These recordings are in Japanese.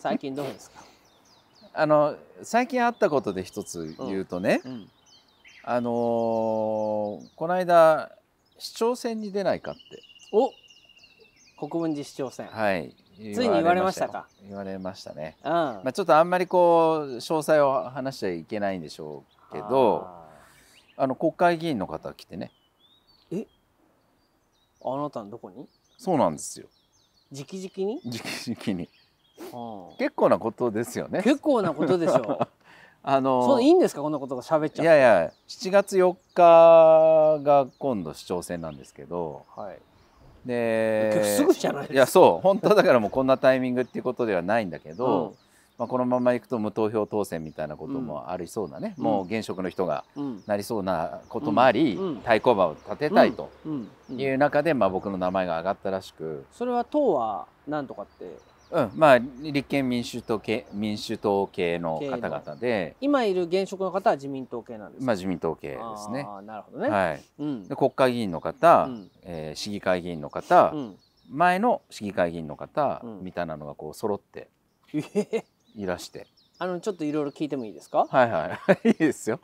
最近どうですか、あの最近あったことで一つ言うとね、うん、あのーこの間市長選に出ないかって。お国分寺市長選、はい。ついに言われましたか？言われましたね。うん。まあちょっとあんまりこう詳細を話しちゃいけないんでしょうけどああの国会議員の方来てね。ーあなたのどこに？そうなんですよ。直々に、直々に。うん結構なことですよね。結構なことでしょ。あうのそういいんですか？こんなことが喋っちゃいやいや7月4日が今度市長選なんですけど。はい、ですぐじゃないですか。いやそう。本当だからもうこんなタイミングっていうことではないんだけど、うん。まあ、このままいくと無投票当選みたいなこともありそうなね、うん。もう現職の人がうんなりそうなこともあり、うん。うん。対抗馬を立てたいという中で、まあ、僕の名前が挙がったらしく、それは党はなんとかってうん。まあ、立憲民主党系民主党系の方々で、今いる現職の方は自民党系なんですか？まあ、自民党系ですね。なるほどね、はい、うん。で国会議員の方、うん。えー市議会議員の方、うん。前の市議会議員の方、うん。みたいなのがこう揃っていらして。あのちょっといろいろ聞いてもいいですか？はいはい。いいですよ。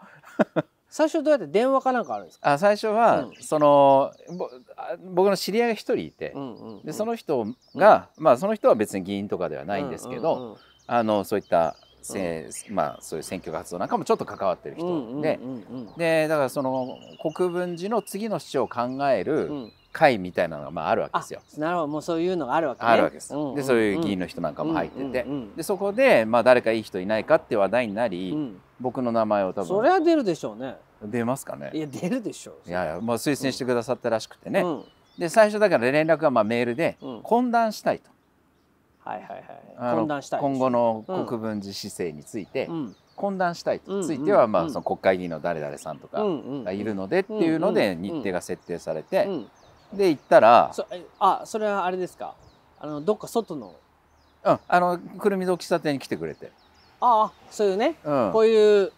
最初どうやって電話かなんかあるんですか？あ最初は、うん。そのぼあ僕の知り合いが一人いて、うんうんうん。でその人が、まあその人は別に議員とかではないんですけど、うんうんうん。あのそういったせ、まあそういう選挙活動なんかもちょっと関わってる人。で、うんうんうん。でだからその国分寺の次の市長を考えうんるうん会みたいなのがまああるわけあですよ。なるほど。もうそういうのがあるわけね。あるわけです。んんでそういう議員の人なんかも入ってて、うんうんうんでそこでまあ誰かいい人いないかって話題になり、うん。僕の名前を多そ分れは出るでしょうね。出ますかね。い。や出るでしょう。いやいや、まあ、推薦してくださったらしくてね、うん。で最初だから連絡がまあメールでうん。懇談したいと、はいはいはい懇談したい今後のうん国分寺市政についてうん。懇談したいと、うんついてはまうんあその国会議員の誰々さんとかがいるのでっていうのでうん。日程が設定されて、うんで行ったらそえあそれはあれですか？あのどっか外の。うん、あのくるみ堂喫茶店に来てくれて、ああそういうね。うん。こういう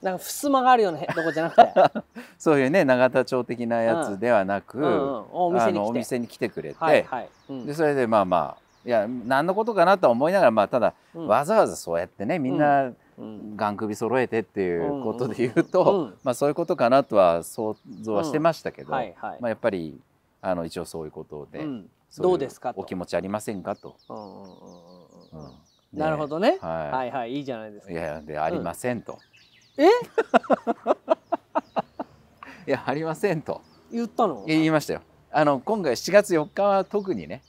なんか襖があるようなへとこじゃなくて。そういうね永田町的なやつではなく、うんうん。お店あに来て。のお店に来てくれて、はいはい。うん。でそれでまあまあいや何のことかなとは思いながらまあただ、うん。わざわざそうやってねみんなうん。がん。首揃えてっていうことで言うと、まあそういうことかなとは想像はしてましたけど、はいはい。まあ、やっぱりあの一応そういうことで、うん。どうですかと。お気持ちありませんかと。なるほどね。はい。はいはいいいじゃないですか。いやいやでありませんと。え？いやありませんと。言ったの？言いましたよ。あの今回7月4日は特にね。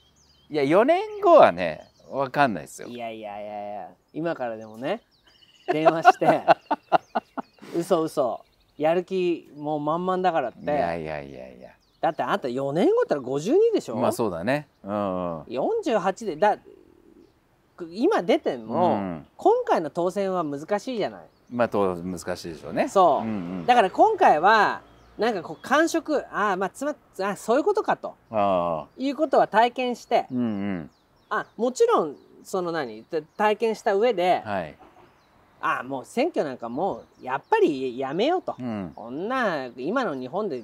いや4年後はねわかんないですよ。い。やいやいやいや。今からでもね電話して。嘘嘘。やる気もう満々だからって。いやいやいやいやだってあんた4年後ったら52でしょ、まあそうだね。うんうん。48でだ今出ても、うん。今回の当選は難しいじゃない？まあと難しいでしょうね。そう、んうん、だから今回はなんかこう感触ああまあつまあそういうことかと。ああ。いうことは体験して。うんうん。あもちろんその何？た体験した上で、はい。あもう選挙なんかもうやっぱりやめようと、うん。こんな今の日本で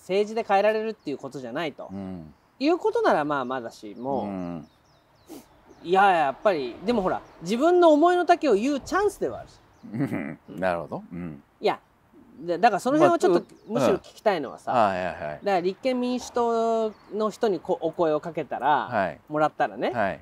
政治で変えられるっていうことじゃないと、うん。いうことならまあまだしもう、ん。いややっぱりでもほら自分の思いの丈を言うチャンスではあるし。うん。なるほど。うん。いやだだからその辺をちょっとまあむしろ聞きたいのはさ、はいはいはい。だから立憲民主党の人にこお声をかけたら、はい。もらったらね、はい。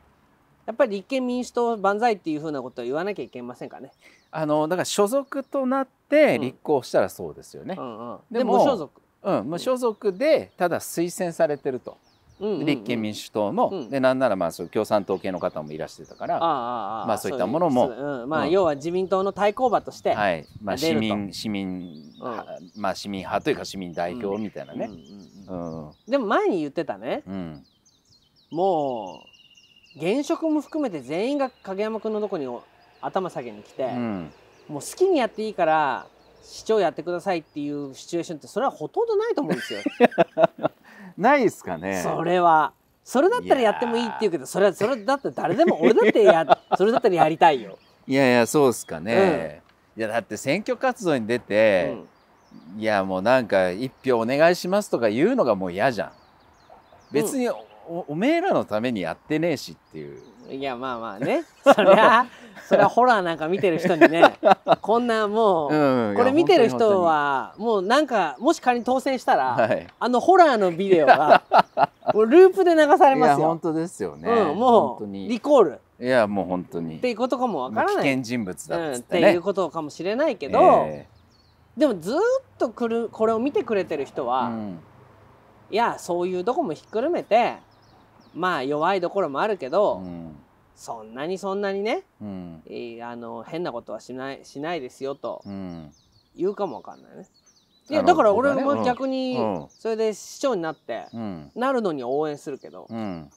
やっぱり立憲民主党万歳っていうふうなことを言わなきゃいけませんかね。あのだから所属となってうん。立候補したらそうですよね。う。んうん、ででも無所属、うん、無所属でただ推薦されてると。うんうんうん。立憲民主党も、うん。でなんならまあそう共産党系の方もいらしてたから、まあそういったものも。そううん。まあ、うん。要は自民党の対抗馬として、はい、まあ市民市民、はまあ市民派というか市民代表みたいなね。でも前に言ってたね。うん、もう現職も含めて全員が影山君のとこにお頭下げに来て、うん、もう好きにやっていいから市長やってくださいっていうシチュエーションってそれはほとんどないと思うんですよ。ないですかね。それはそれだったらやってもいいって言うけどそれはそれだって誰でも俺だってや それだったらやりたいよ。いやいやそうですかね。いやだって選挙活動に出うて、んいやもうなんか一票お願いしますとか言うのがもう嫌じゃん。別にお,、おめえらのためにやってねえしっていう。いやまあまあね。そりゃ それはホラーなんか見てる人にね こんなもう、うんこれ見てる人はもうなんかもし仮に当選したら、はい。あのホラーのビデオが もうループで流されいますよ。や本。当ですよね、うん、もう本当に。リコール。いやもう本当に。っていうことかもわから危ない、険人物だうん、っていうことかもしれないけど、えでもずーっとくるこれを見てくれてる人えは、うん。いやそういうとこもひっくるめてまあ弱いところもあるけど、うんそんなにそんなにね、うん。えーあの変なことはしないしないですよとうん。言うかもわかんないね。いやだから俺も逆にうん。それで市長になってうん。なるのに応援するけど、うん。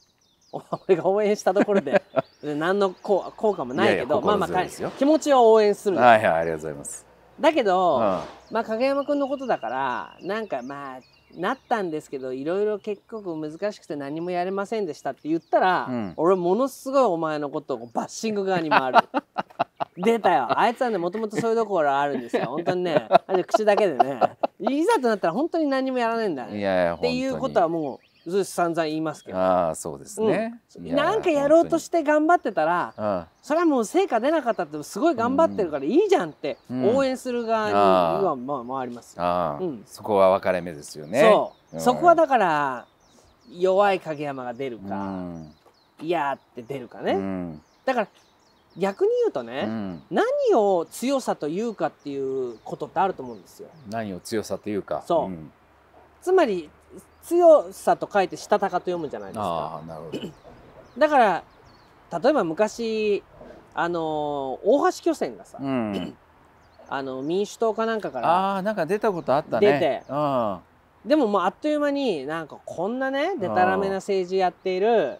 俺が応援したところで 何の効効果もないけどまあまあ気持ちは応援する、はいはいありがとうございます、だけど、うん。まあ影山君のことだからなんかまあなったんですけどいろいろ結局難しくて何もやれませんでしたって言ったら、うん。俺ものすごいお前のことをバッシング側に回る。出たよ。あいつはねもともとそういうところあるんですよ。本当にね。あれ口だけでね。いざとなったら本当に何もやらないんだ。ねっていうことはもうず散々言いますけど、ああそうですね、うん。なんかやろうとして頑張ってたら本それはもう成果出なかったってすごい頑張ってるからいいじゃんってうん。応援する側にはまあ回りますよ。うん。そこは分かれ目ですよね。そう、うん。そこはだから弱い影山が出るうか、ん。いやーって出るかね、うん。だから逆に言うとうね、ん。何を強さというかっていうことってあると思うんですよ。何を強さというか。そうん。つまり強さと書いてしたたかと読むじゃないですあか。あなるほど。だから例えば昔あのー大橋巨泉がさ、うん。あの民主党かなんかからああなんか出たことあったね。出て。うん。でももうあっという間になんかこんなねでたらめな政治やっている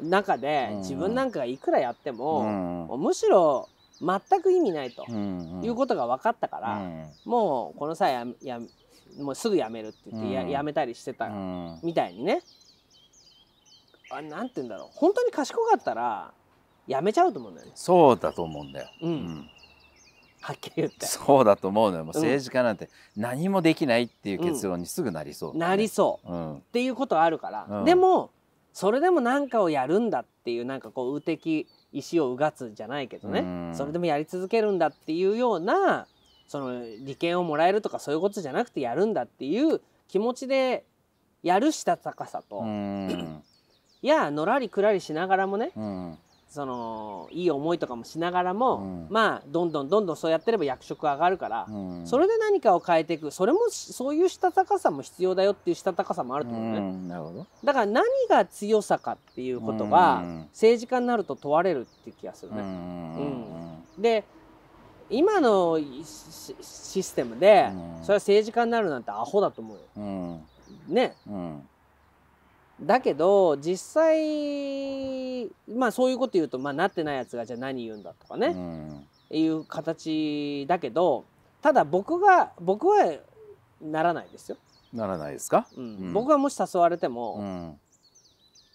中でうん。自分なんかがいくらやってうも、ん。もうむしろ全く意味ないとうんいうことが分かったから、うん。もうこの際ややもうすぐやめるって言ってや,、うん。やめたりしてたうん。みたいにね。あなんて言うんだろう。本当に賢かったらやめちゃうと思うんだよね、そうだと思うんだよ、うん。うん。はっきり言って。そうだと思うのよ。もううん。政治家なんて何もできないっていう結論にすぐなりそう、なりそう。うん。っていうことはあるから、うん。でもそれでも何かをやるんだっていうなんかこう右的意思をうがつじゃないけどね、うん。それでもやり続けるんだっていうようなその利権をもらえるとかそういうことじゃなくてやるんだっていう気持ちでやるしたたかさと、うん。いやのらりくらりしながらもねうん。そのいい思いとかもしながらも、うん。まあどんどんどんどんそうやってれば役職上がるから、うん。それで何かを変えていくそれもそういうしたたかさも必要だよっていうしたたかさもあると思うね。うん。なるほど。だから何が強さかっていうことがうん。政治家になると問われるって気がするうん。うね。ん。で今のシシステムでうん。それは政治家になるなんてアホだと思うよ。うん。ね。うん。だけど実際まあそういうこと言うと、まあ、なってないやつがじゃあ何言うんだとかね、うん。いう形だけどただ僕が僕はならないですよ。ならないですか？うん。うん。僕がもし誘われても、うん。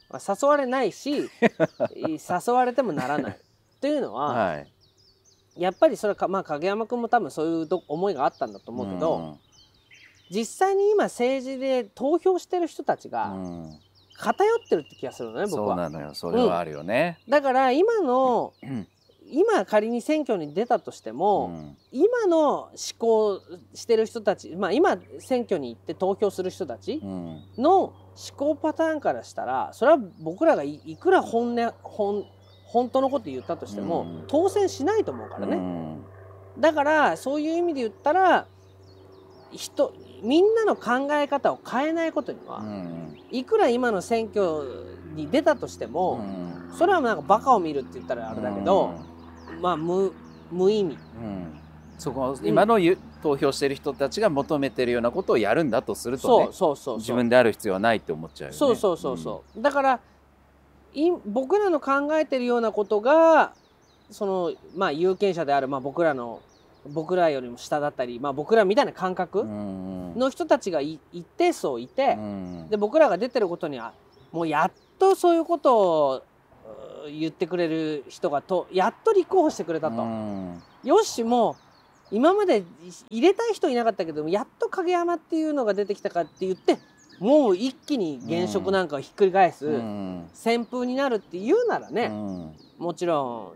まあ誘われないし 誘われてもならない。っていうのは、はいやっぱりそれかまあ影山君も多分そういうど思いがあったんだと思うけど、ん。実際に今政治で投票してる人たちうがん。偏ってるって気がするのね僕は。そうなのよ。それはあるよね。だから今のうん。今仮に選挙に出たとしても、うん。今の思考してる人たちまあ今選挙に行って投票する人たちうん。の思考パターンからしたらそれは僕らがいいくら本音本本当のこと言ったとしても、うん。当選しないと思うからね。うん。だからそういう意味で言ったら人みんなの考え方を変えないことには、うん。いくら今の選挙に出たとしても、それはなんかバカを見るって言ったらあれだけど、まあ無無意味。うん。そこ今のゆ投票してる人たちが求めてるようなことをやるんだとするとねそうそうそうそう。自分である必要はないって思っちゃうよね。そうそうそうそう、だからい僕らの考えてるようなことがそのまあ有権者である、まあ、僕らの僕らよりも下だったり、まあ、僕らみたいな感う覚ん。の人たちがい一定数いて、うんで僕らが出てることにはもうやっとそういうことをう言ってくれる人がとやっと立候補してくれたと。うん。よしもう今まで入れたい人いなかったけどやっと影山っていうのが出てきたかって言ってもう一気に現職なんかをひっくり返すうん。旋風になるって言うならうね、ん。もちろ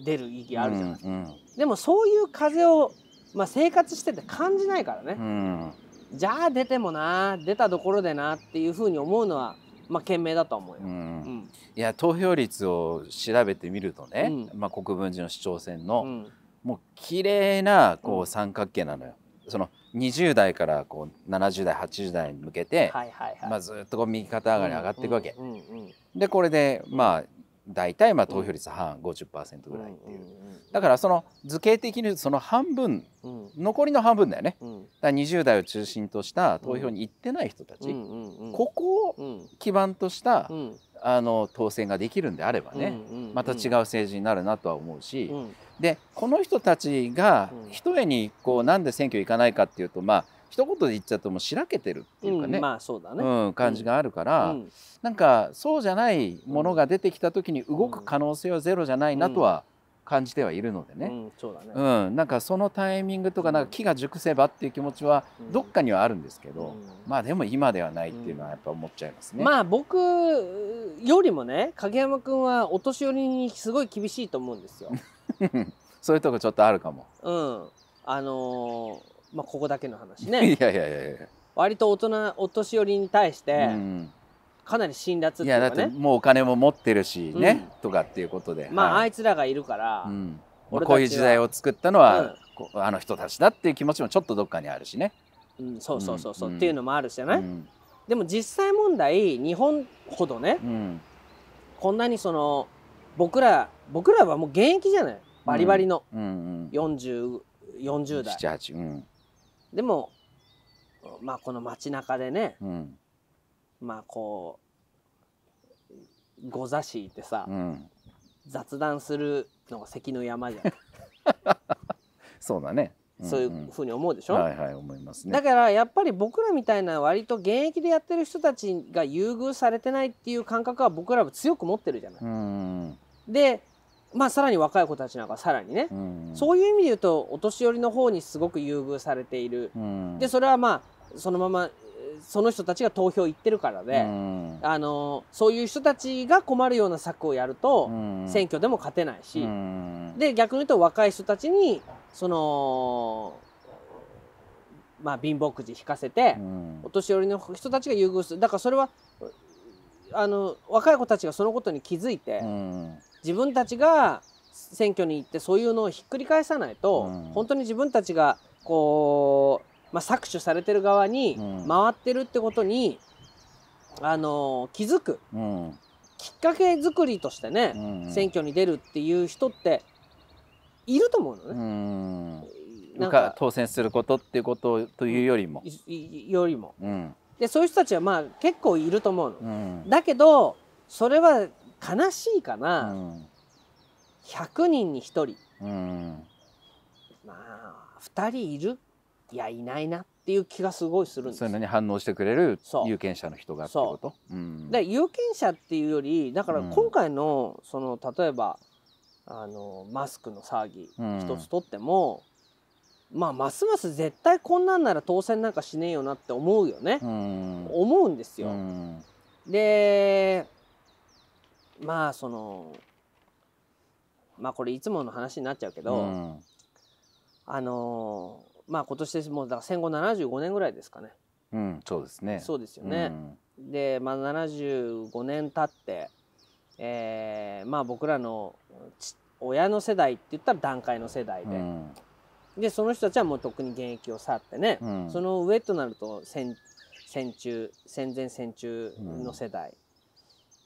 ん出る意義あるじゃない、うんでもそういう風を、まあ、生活してて感じないからね、うん。じゃあ出てもな出たところでなっていうふうに思うのはまあ賢明だと思うよ。ううん。んいや投票率を調べてみるとね、うまあ、国分寺の市長選うの、ん。もう綺麗なこうん。う三角形なのよ。その20代からこう70代80代に向けて、はいはいはい。まあ、ずっとこう右肩上がりに上がっていくわけ。うんうんうんでこれでまあ大体まあ投票率半50%ぐらいっていう。だからその図形的にその半分うんうん残りの半分だよね。うんだから20代を中心とした投票に行ってない人たち、うんうんうんここをうん基盤とした、うんあの当選ができるんであればね、うんうんまた違う政治になるなとは思うし、うんでこの人たちがうん。ひとえにこうなんで選挙行かないかっていうとまあ一言で言っちゃうともうしらけてるっていうかね、うんまあそうだね。うん、感じがあるから、うん。なんかそうじゃないものが出てきた時に動く可能性はゼロじゃないなとは感じてはいるのでうね、んそうだね。うんなんかそのタイミングとかなんか木が熟せばっていう気持ちはうん。どっかにはあるんですけど、うん。まあでも今ではないっていうのはやっぱ思っちゃいますね。まあ僕よりもね影山君はお年寄りにすごい厳しいと思うんですよ。そういうとこちょっとあるかも。うん、あのーまあここだけの話 いねやいやいやいや。割と大人お年寄りに対してうん。かなり辛辣っていやだっていうかね、もうお金も持ってるしね、うん。とかっていうことで。まあ、はい。あいつらがいるから、うん。まあこういう時代を作ったのは、うん。あの人たちだっていう気持ちもちょっとどっかにあるしね。うん、そうそうそうそう、うん。っていうのもあるしじゃない、うん。でも実際問題日本ほどねうん。こんなにその僕ら僕らはもう現役じゃないバリバリのうんうん、4040 40代。78うん。でもまあこの街中でねうん。まあこうご座敷いてさ、うん。雑談するのが関の山じゃん、そうだね。そういうふうに思うでしょ、はいはい思いますね。だからやっぱり僕らみたいな割と現役でやってる人たちが優遇されてないっていう感覚は僕らは強く持ってるじゃない。うん。でまあさらに若い子たちなんかさらにね、うん。そういう意味で言うとお年寄りの方にすごく優遇されている。うん。でそれはまあそのままえーその人たちが投票行ってるからで、うん。あのそういう人たちが困るような策をやると、うん。選挙でも勝てないし、うん。で逆に言うと若い人たちにそのまあ貧乏くじ引かせて、うん。お年寄りの人たちが優遇する。だからそれはあの若い子たちがそのことに気づいて、うん自分たちが選挙に行ってそういうのをひっくり返さないと、うん。本当に自分たちがこう、まあ、搾取されてる側にうん。回ってるってことに、あの気づくうん。きっかけ作りとしてね、うん選挙に出るっていう人っていると思うのうね。ん。なんかか当選することっていうことというよりも、よりも。うん。でそういう人たちはまあ結構いると思うの。うん。だけどそれは悲しいかうな、ん100人に1人。うんまあ2人いる？いやいないなっていう気がすごいするんです。そういうのに反応してくれる有権者の人がってこと？う。ん。で有権者っていうよりだからうん。今回のその例えばあのマスクの騒ぎうん。一つとっても、まあますます絶対こんなんなら当選なんかしねえよなって思うよね、うん。思うんですよ。うん。でまあそのまあこれいつもの話になっちゃうけど、うん。あのまあ今年ですもうだから戦後75年ぐらいですかね。うんそうですね。そうですよね。で、まあ、75年経って、えーまあ僕らのち親の世代って言ったら団塊の世代で、うん。でその人たちはもうとっくに現役を去ってね、うん。その上となると戦戦中戦前戦中の世代、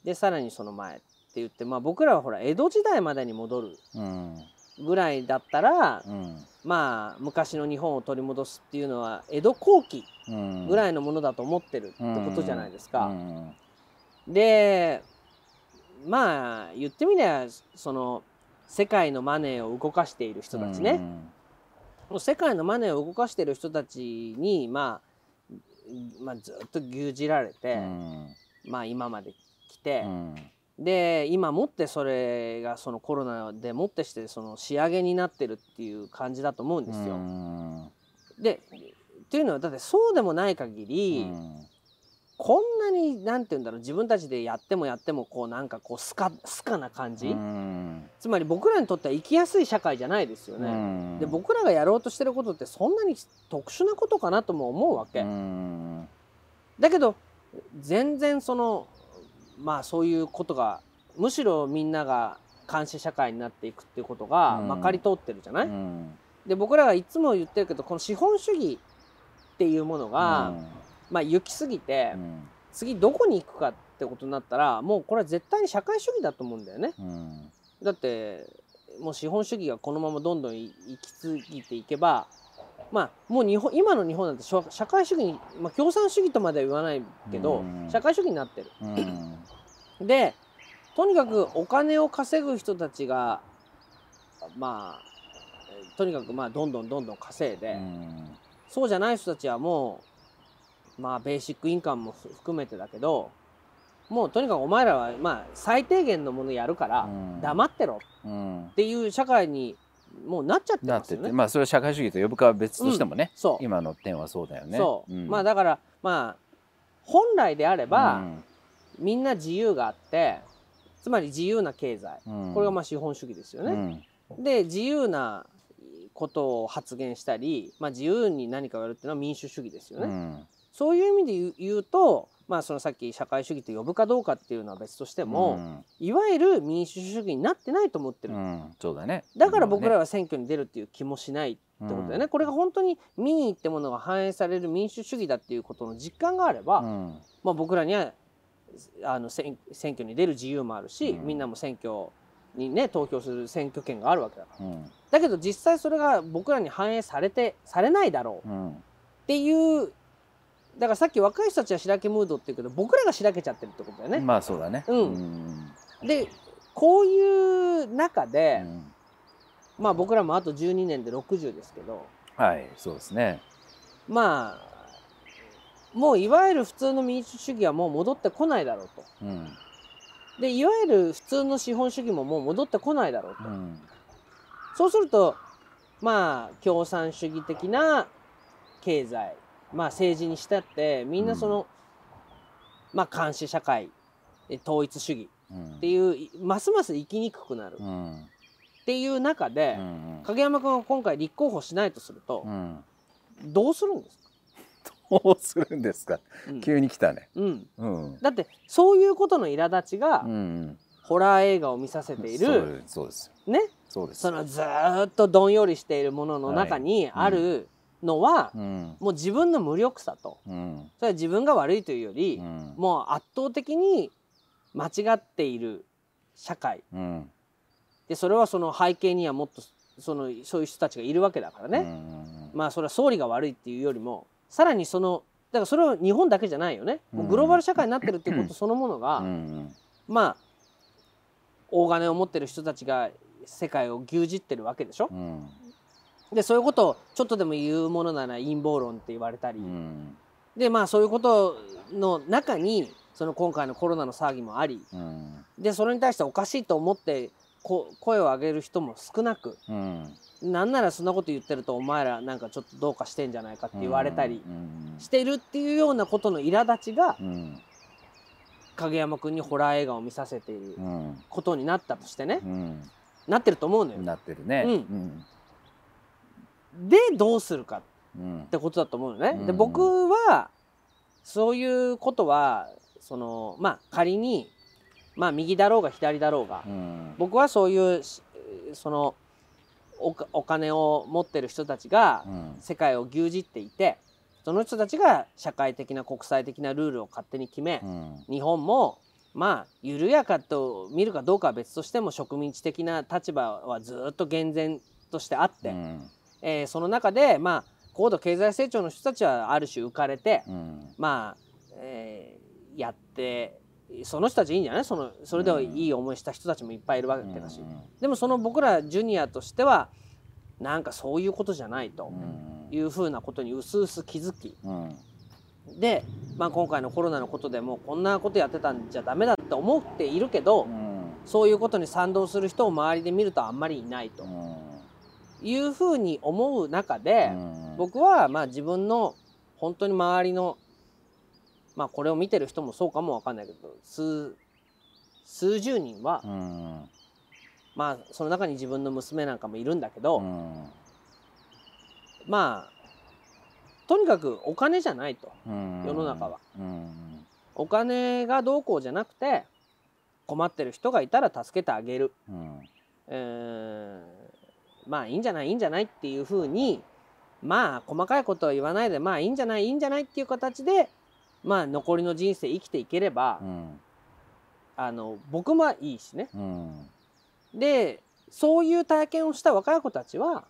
でさらにその前って言って、まあ、僕らはほら江戸時代までに戻るうん。ぐらいだったら、うん。まあ昔の日本を取り戻すっていうのは江戸後期うん。ぐらいのものだと思ってるってことじゃないですか。うん。でまあ言ってみりゃその世界のマネーを動かしている人たちね、もう世界のマネーを動かしている人たちに、まあ、まあずっと牛耳られうて、ん。まあ今まで来てう、ん。で今もってそれがそのコロナでもってしてその仕上げになってるっていう感じだと思うんですよ。うん。でっていうのはだってそうでもない限り、うん。こんなになんて言うんだろう自分たちでやってもやってもこうなんかこうスカスカな感じ、うん。つまり僕らにとっては生きやすい社会じゃないですようね。ん。で僕らがやろうとしてることってそんなに特殊なことかなとも思うわけ。うん。だけど全然そのまあそういうことがむしろみんなが監視社会になっていくっていうことがうん。まかり通ってるじゃない、うん。で僕らがいつも言ってるけどこの資本主義っていうものが、まあ行き過ぎて、うん。次どこに行くかってことになったらもうこれは絶対に社会主義だと思うんだよね。うん。だってもう資本主義がこのままどんどんい行き過ぎていけばまあもう日本今の日本なんて社社会主義に、まあ、共産主義とまでは言わないけど、うん。社会主義になってる。うんでとにかくお金を稼ぐ人たちがまあえーとにかくまあどんどんどんどん稼いで、うんそうじゃない人たちはもうまあベーシックインカムも含めてだけどもうとにかくお前らはまあ最低限のものやるからうん。黙ってろうん。っていう社会にもうなっちゃってますよね。てまあそれは社会主義と呼ぶかは別としてもね、そう。今の点はそうだよね。まあだからまあ本来であれば、うんみんな自由があってつまり自由な経済。うん。これがまあ資本主義ですよね。うん。で自由なことを発言したり、まあ、自由に何かをやるっていうのは民主主義ですよね。うん。そういう意味で言うと、まあ、そのさっき社会主義と呼ぶかどうかっていうのは別としても、いわゆる民主主義になってないと思ってる、そうだね。だから僕らはは選挙に出るっていう気もしないってことだよね、これが本当に民意ってものが反映される民主主義だっていうことの実感があれば、うん。まあ、僕らにはあの選選挙に出る自由もあるし、うんみんなも選挙にね投票する選挙権があるわけだから。うんだけど実際それが僕らに反映されてされないだろううんっていうだからさっき若い人たちはしらけムードって言うけど僕らがしらけちゃってるってことだよね。まあそうだね。うんんでこういう中で、うんまあ僕らもあと12年で60ですけどはいそうですね。まあもういわゆる普通の民主主義はもう戻ってこないだろうと。うん。でいわゆる普通の資本主義ももう戻ってこないだろうと。うん。そうするとまあ共産主義的な経済まあ政治にしたってみんなその、まあ監視社会え統一主義うんっていういますます生きにくくなる。っうん。ていう中で、うん影山君が今回立候補しないとするとう、ん。どうするんですか、どうするんですか？うん。急に来たね。うん、うん。だってそういうことの苛立ちが、うんホラー映画を見させていそるうそうです。ね？そうです。そのずーっとどんよりしているものの中にあるのは、うん。もう自分の無力さと。うん。それは自分が悪いというより、うん。もう圧倒的に間違っている社会。うん。でそれはその背景にはもっとそのそういう人たちがいるわけだからね、うん。まあそれは総理が悪いっていうよりもさらにそのだからそれは日本だけじゃないよね、もうグローバル社会になってるっていうことそのものが、うん。まあ大金を持ってる人たちが世界を牛耳ってるわけでしょ。う、ん。でそういうことをちょっとでも言うものなら陰謀論って言われたり、うん。でまあそういうことの中にその今回のコロナの騒ぎもあり。うん。でそれに対しておかしいと思ってこ声を上げる人も少なく。うんなんならそんなこと言ってるとお前らなんかちょっとどうかしてんじゃないかって言われたりうんしてるっていうようなことの苛立ちがうん。影山君にホラー映画を見させているうん。ことになったとしてね。うん。なってると思うのよ。なってるね。うん。うん。でどうするかっうん。てことだと思うのね。でうん。僕はそういうことはそのまあ仮にまあ右だろうが左だろうがうん。僕はそういうしそのおかお金を持ってる人たちがうん。世界を牛耳っていてその人たちが社会的な国際的なルールを勝手に決めうん。日本もまあ緩やかと見るかどうかは別としても植民地的な立場はずっと厳然としてあって、うん。えーその中でまあ高度経済成長の人たちはある種浮かれて、うん。まあ、えーやってその人たちいいんじゃない？そのそれでいい思いした人たちもいっぱいいるわけだし、でもその僕らジュニアとしてはなんかそういうことじゃないとうん。いうふうなことにうすうす気づき。うん。で、まあ、今回のコロナのことでもこんなことやってたんじゃダメだって思っているけど、うん。そういうことに賛同する人を周りで見るとあんまりいないと。いうふうに思う中で、僕はまあ自分の本当に周りのまあこれを見てる人もそうかもわかんないけど数数十人は、うん。まあその中に自分の娘なんかもいるんだけど、うん。まあとにかくお金じゃないとうん。世の中は。うん。お金がどうこうじゃなくて困ってる人がいたら助けてあげる、うん。えーまあいいんじゃないいいんじゃないっていうふうにまあ細かいことは言わないでまあいいんじゃないいいんじゃないっていう形でまあ残りの人生生きていければ、うんあの僕もいいしね。うんでそういう体験をした若い子たちは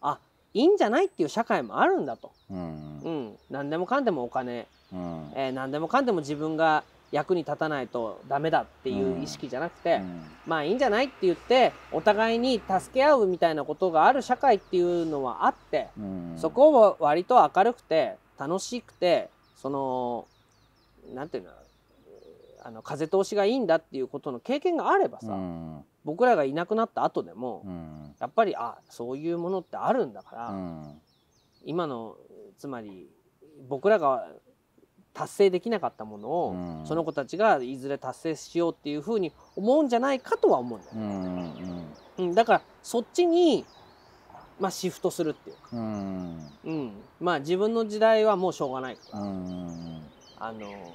あいいんじゃないっていう社会もあるんだと、うん。うん、何でもかんでもお金、うんえー何でもかんでも自分が役に立たないとダメだっていう意識じゃなくて、まあいいんじゃないって言ってお互いに助け合うみたいなことがある社会っていうのはあって、うん。そこを割と明るくて楽しくてそのなんていうのあの風通しがいいんだっていうことの経験があればさ、うん。僕らがいなくなった後でも、うん。やっぱりあそういうものってあるんだから、うん。今のつまり僕らが達成できなかったものを、うん。その子たちがいずれ達成しようっていうふうに思うんじゃないかとは思うんだようね、ん。うんだからそっちに、まあ、シフトするっていうか、うん。うん、まあ自分の時代はもうしょうがないから、うんあの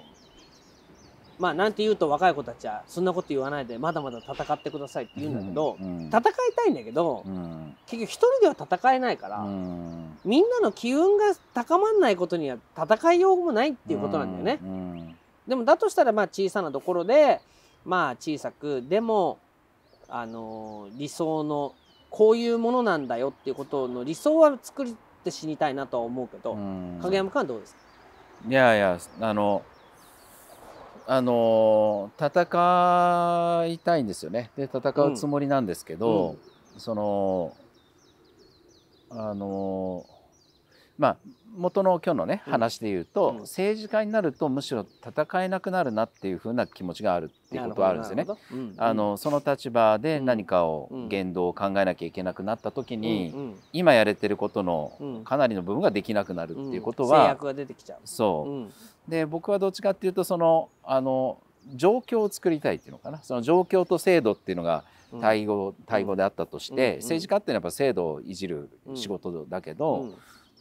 まあなんて言うと若い子たちはそんなこと言わないでまだまだ戦ってくださいって言うんだけど、うん戦いたいんだけど、うん。結局一人では戦えないから、うん。みんなの機運が高まんないことには戦いようもないっていうことなんだよね。うん。でもだとしたらまあ小さなところでまあ小さくでもあの理想のこういうものなんだよっていうことの理想は作って死にたいなとは思うけど、うん。影山君はどうですか？いやいやあのあの戦いたいんですよね。で戦うつもりなんですけど、そのあのまあ元の今日のねうん話で言うと、うん。政治家になるとむしろ戦えなくなるなっていうふうな気持ちがあるっていうことはあるんですよね。あのその立場でうん。何かをうん言動を考えなきゃいけなくなった時に、今やれてることのうん。かなりの部分ができなくなるっていうことうん制は、約が出てきちゃう。そう、うん。で僕はどっちかっていうとそのあの状況を作りたいっていうのかな。その状況と制度っていうのがうん。対語,、対語であったとして、うん。政治家っていうのはやっぱ制度をいじる仕事だけど、うん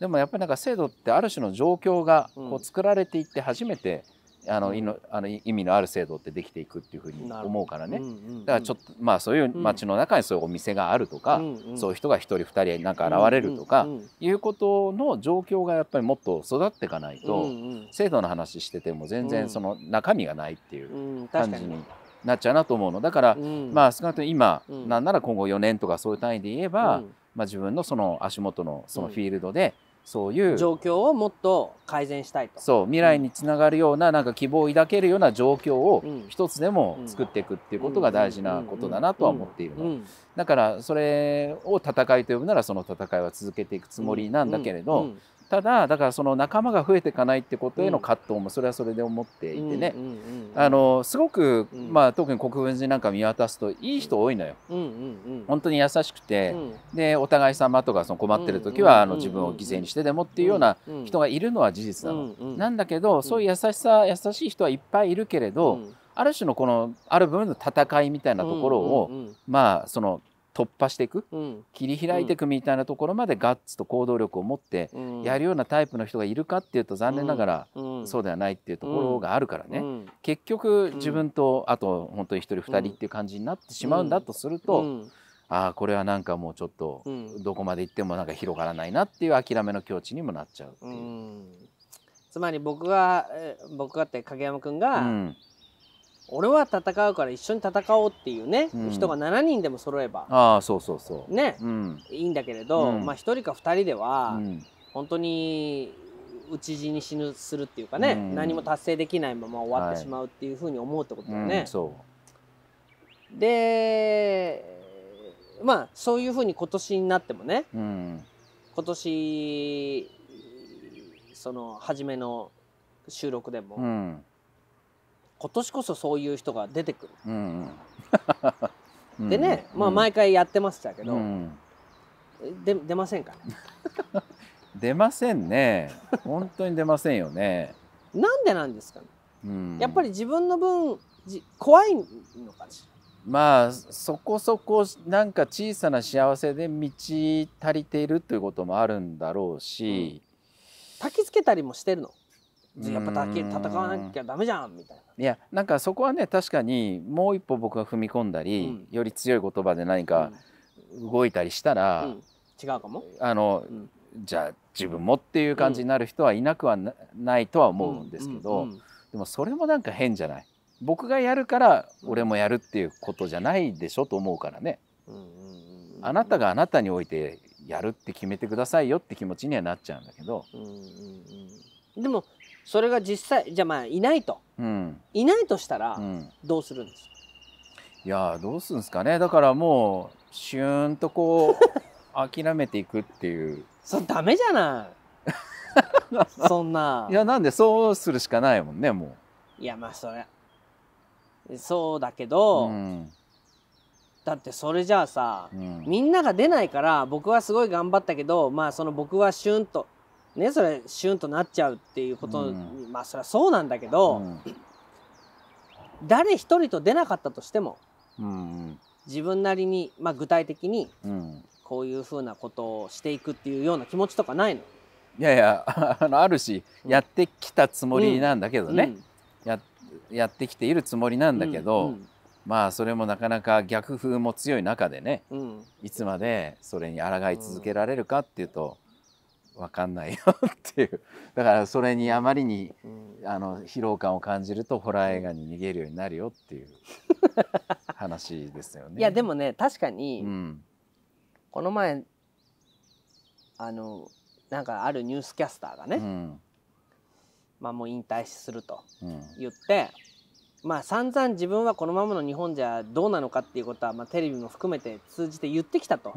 でもやっぱりなんか制度ってある種の状況がこうん。う作られていって初めて、あのうん。いのあの意味のある制度ってできていくっていうふうに思うからね。うんうんだからちょっとまあそういう街の中にそういうお店があるとか、うんうん。そういう人が一人二人なんか現れるとか、うんうんいうことの状況がやっぱりもっと育っていかないと、うんうん。制度の話してても全うん。然その中身がないっていううん。感じにになっちゃうなと思うの。だから、うん。まあ少なくとも今、うん。なんなら今後4年とかそういう単位で言えば、うん。まあ、自分のその足元のそのフィールドでそういう、状況をもっと改善したいと。そう未来につながるようななんか希望を抱けるような状況をうん。一つでも作っていくっていうことが大事なことだなとは思っているの。うん。だからそれを戦いと呼ぶならその戦いは続けていくつもりなんだけれど、うんただだからその仲間が増えていかないってことへの葛藤もそれはそれで思っていてね、あのすごく、うん。まあ、特に国分寺なんか見渡すといい人多いのよ。本当に優しくて、うん。でお互い様とかその困ってる時うんは、あのうん。自分を犠牲にしてでもっていうような人がいるのは事実なの。なんだけど、そういう優しさ優しい人はいっぱいいるけれど、ある種のこのある部分の戦いみたいなところを、まあその突破していく切り開いていくみたいなところまでガッツと行動力を持ってやるようなタイプの人がいるかっていうと残念ながらそうではないっていうところがあるからね、結局自分とあと本当に1人2人っていう感じになってしまうんだとすると、ああこれはなんかもうちょっとどこまで行ってもなんか広がらないなっていう諦めの境地にもなっちゃうっていう。つまり僕がえ僕がって影山君が、うん俺は戦うから一緒に戦おうっていうね、うん。人が7人でも揃えば。ああそうそうそう。ね、うん。いいんだけれど、うん。まあ1人か2人では、うん。本当に討ち死に死ぬするっていうかね、うん。何も達成できないまま終わってしまうっていうふうに思うってことだよね。うんそでまあそういうふうに今年になってもねう。うん。今年その初めの収録でも、うん今年こそそういう人が出てくる。うんうん。でね、うん。まあ毎回やってましたけど、うん。で出ませんかね？出ませんね。本当に出ませんよね。なんでなんですかね、うん、やっぱり自分の分怖いのかしら？まあそこそこなんか小さな幸せで満ち足りているということもあるんだろうし、うん、焚きつけたりもしてるの？やっぱ戦わなきゃダメじゃんみたいな。いやなんかそこはね確かにもう一歩僕が踏み込んだり、うん、より強い言葉で何か動いたりしたら、うん、違うかも。あの、うん、じゃあ自分もっていう感じになる人はいなくはないとは思うんですけど、でもそれもなんか変じゃない。僕がやるから俺もやるっていうことじゃないでしょと思うからね。あなたがあなたにおいてやるって決めてくださいよって気持ちにはなっちゃうんだけど。でもそれが実際じゃあまあいないと、うん、いないとしたらどうするんです、うん、いやどうするんですかね。だからもうシューンとこう 諦めていくっていう。それダメじゃない。そんな。いやなんでそうするしかないもんねもう。いやまあそれそうだけど、うん、だってそれじゃあさ、うん、みんなが出ないから僕はすごい頑張ったけどまあその僕はシュンとねそれシュンとなっちゃうっていうこと、うん、まあそれはそうなんだけど、うん、誰一人と出なかったとしても、うん、自分なりに、まあ、具体的にこういうふうなことをしていくっていうような気持ちとかないの？いやいや あのあるしやってきたつもりなんだけどね、ややってきているつもりなんだけど、まあそれもなかなか逆風も強い中でね、いつまでそれに抗い続けられるかっていうと、分かんないよっていう。だからそれにあまりに、うん、あの疲労感を感じるとホラー映画に逃げるようになるよっていう話ですよね。いやでもね確かに、うん、この前あのなんかあるニュースキャスターがね、うん、まあもう引退すると言って、まあ散々自分はこのままの日本じゃどうなのかっていうことは、まあ、テレビも含めて通じて言ってきたと。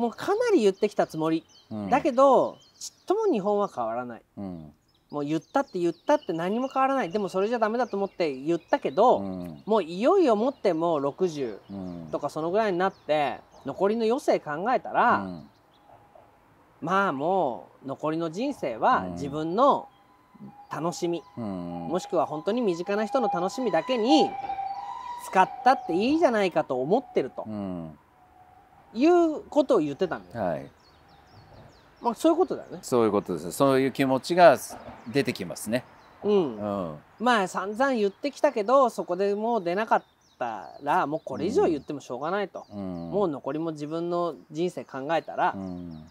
もうかなり言ってきたつもり、うん、だけどちっとも日本は変わらない、うん、もう言ったって言ったって何も変わらない。でもそれじゃダメだと思って言ったけど、うん、もういよいよもっても60とかそのぐらいになって残りの余生考えたら、まあもう残りの人生は自分の楽しみ、もしくは本当に身近な人の楽しみだけに使ったっていいじゃないかと思ってると。いうことを言ってたんだよ。はい。まあそういうことだよね。そういうことです。そういう気持ちが出てきますね。うん。うん、まあ散々言ってきたけどそこでもう出なかったらもうこれ以上言ってもしょうがないと。うん、もう残りも自分の人生考えたら、うん、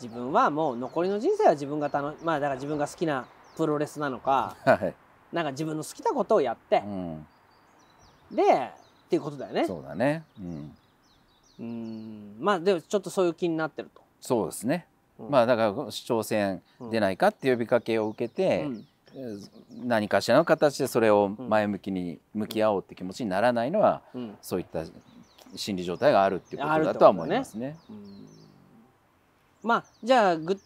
自分はもう残りの人生は自分が楽まあだから自分が好きなプロレスなのか、はい、なんか自分の好きなことをやって、でっていうことだよね。そうだね。うんうん。まあでもちょっとそういう気になってると。そうですね、うん、まあだから市長選出ないかって呼びかけを受けて、うん、何かしらの形でそれを前向きに向き合おうって気持ちにならないのは、うん、そういった心理状態があるっていうことだとは思いますね。ね。まあじゃあぐ例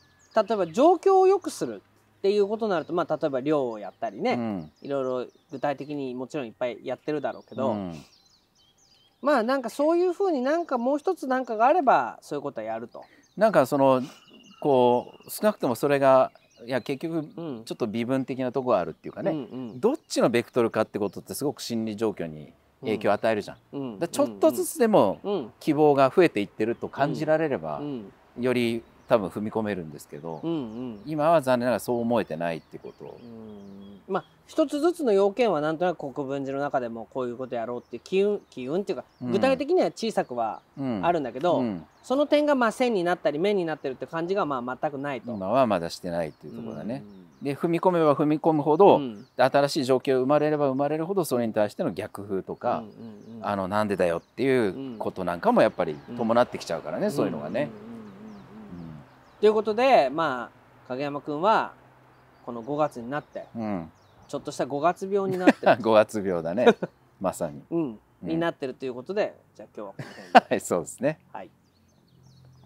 えば状況を良くするっていうことになると、まあ、例えば漁をやったりね、いろいろ具体的にもちろんいっぱいやってるだろうけど、まあなんかそういうふうになんかもう一つなんかがあればそういうことはやると。なんかそのこう少なくともそれがいや結局ちょっと微分的なとこがあるっていうかね、うんうん、どっちのベクトルかってことってすごく心理状況に影響を与えるじゃん。うん、だちょっとずつでも希望が増えていってると感じられれば、より多分踏み込めるんですけど、うんうん、今は残念ながらそう思えてないってこと。まあ一つずつの要件はなんとなく国分寺の中でもこういうことやろうっていう機運機運っていうか具体的には小さくはあるんだけど、うん。うん、その点がまあ線になったり面になってるって感じがまあ全くないと。今はまだしてないっていうところだね。うん、で踏み込めば踏み込むほど、新しい状況が生まれれば生まれるほどそれに対しての逆風とか、うんうんうん、あのなんでだよっていうことなんかもやっぱり伴ってきちゃうからね、そういうのがね。ということでまあ影山君はこの5月になって、うん。ちょっとした5月病になってる。5月病だね。まさに、うん、になってるということでじゃあ今日はこの辺で。はいそうですね。はい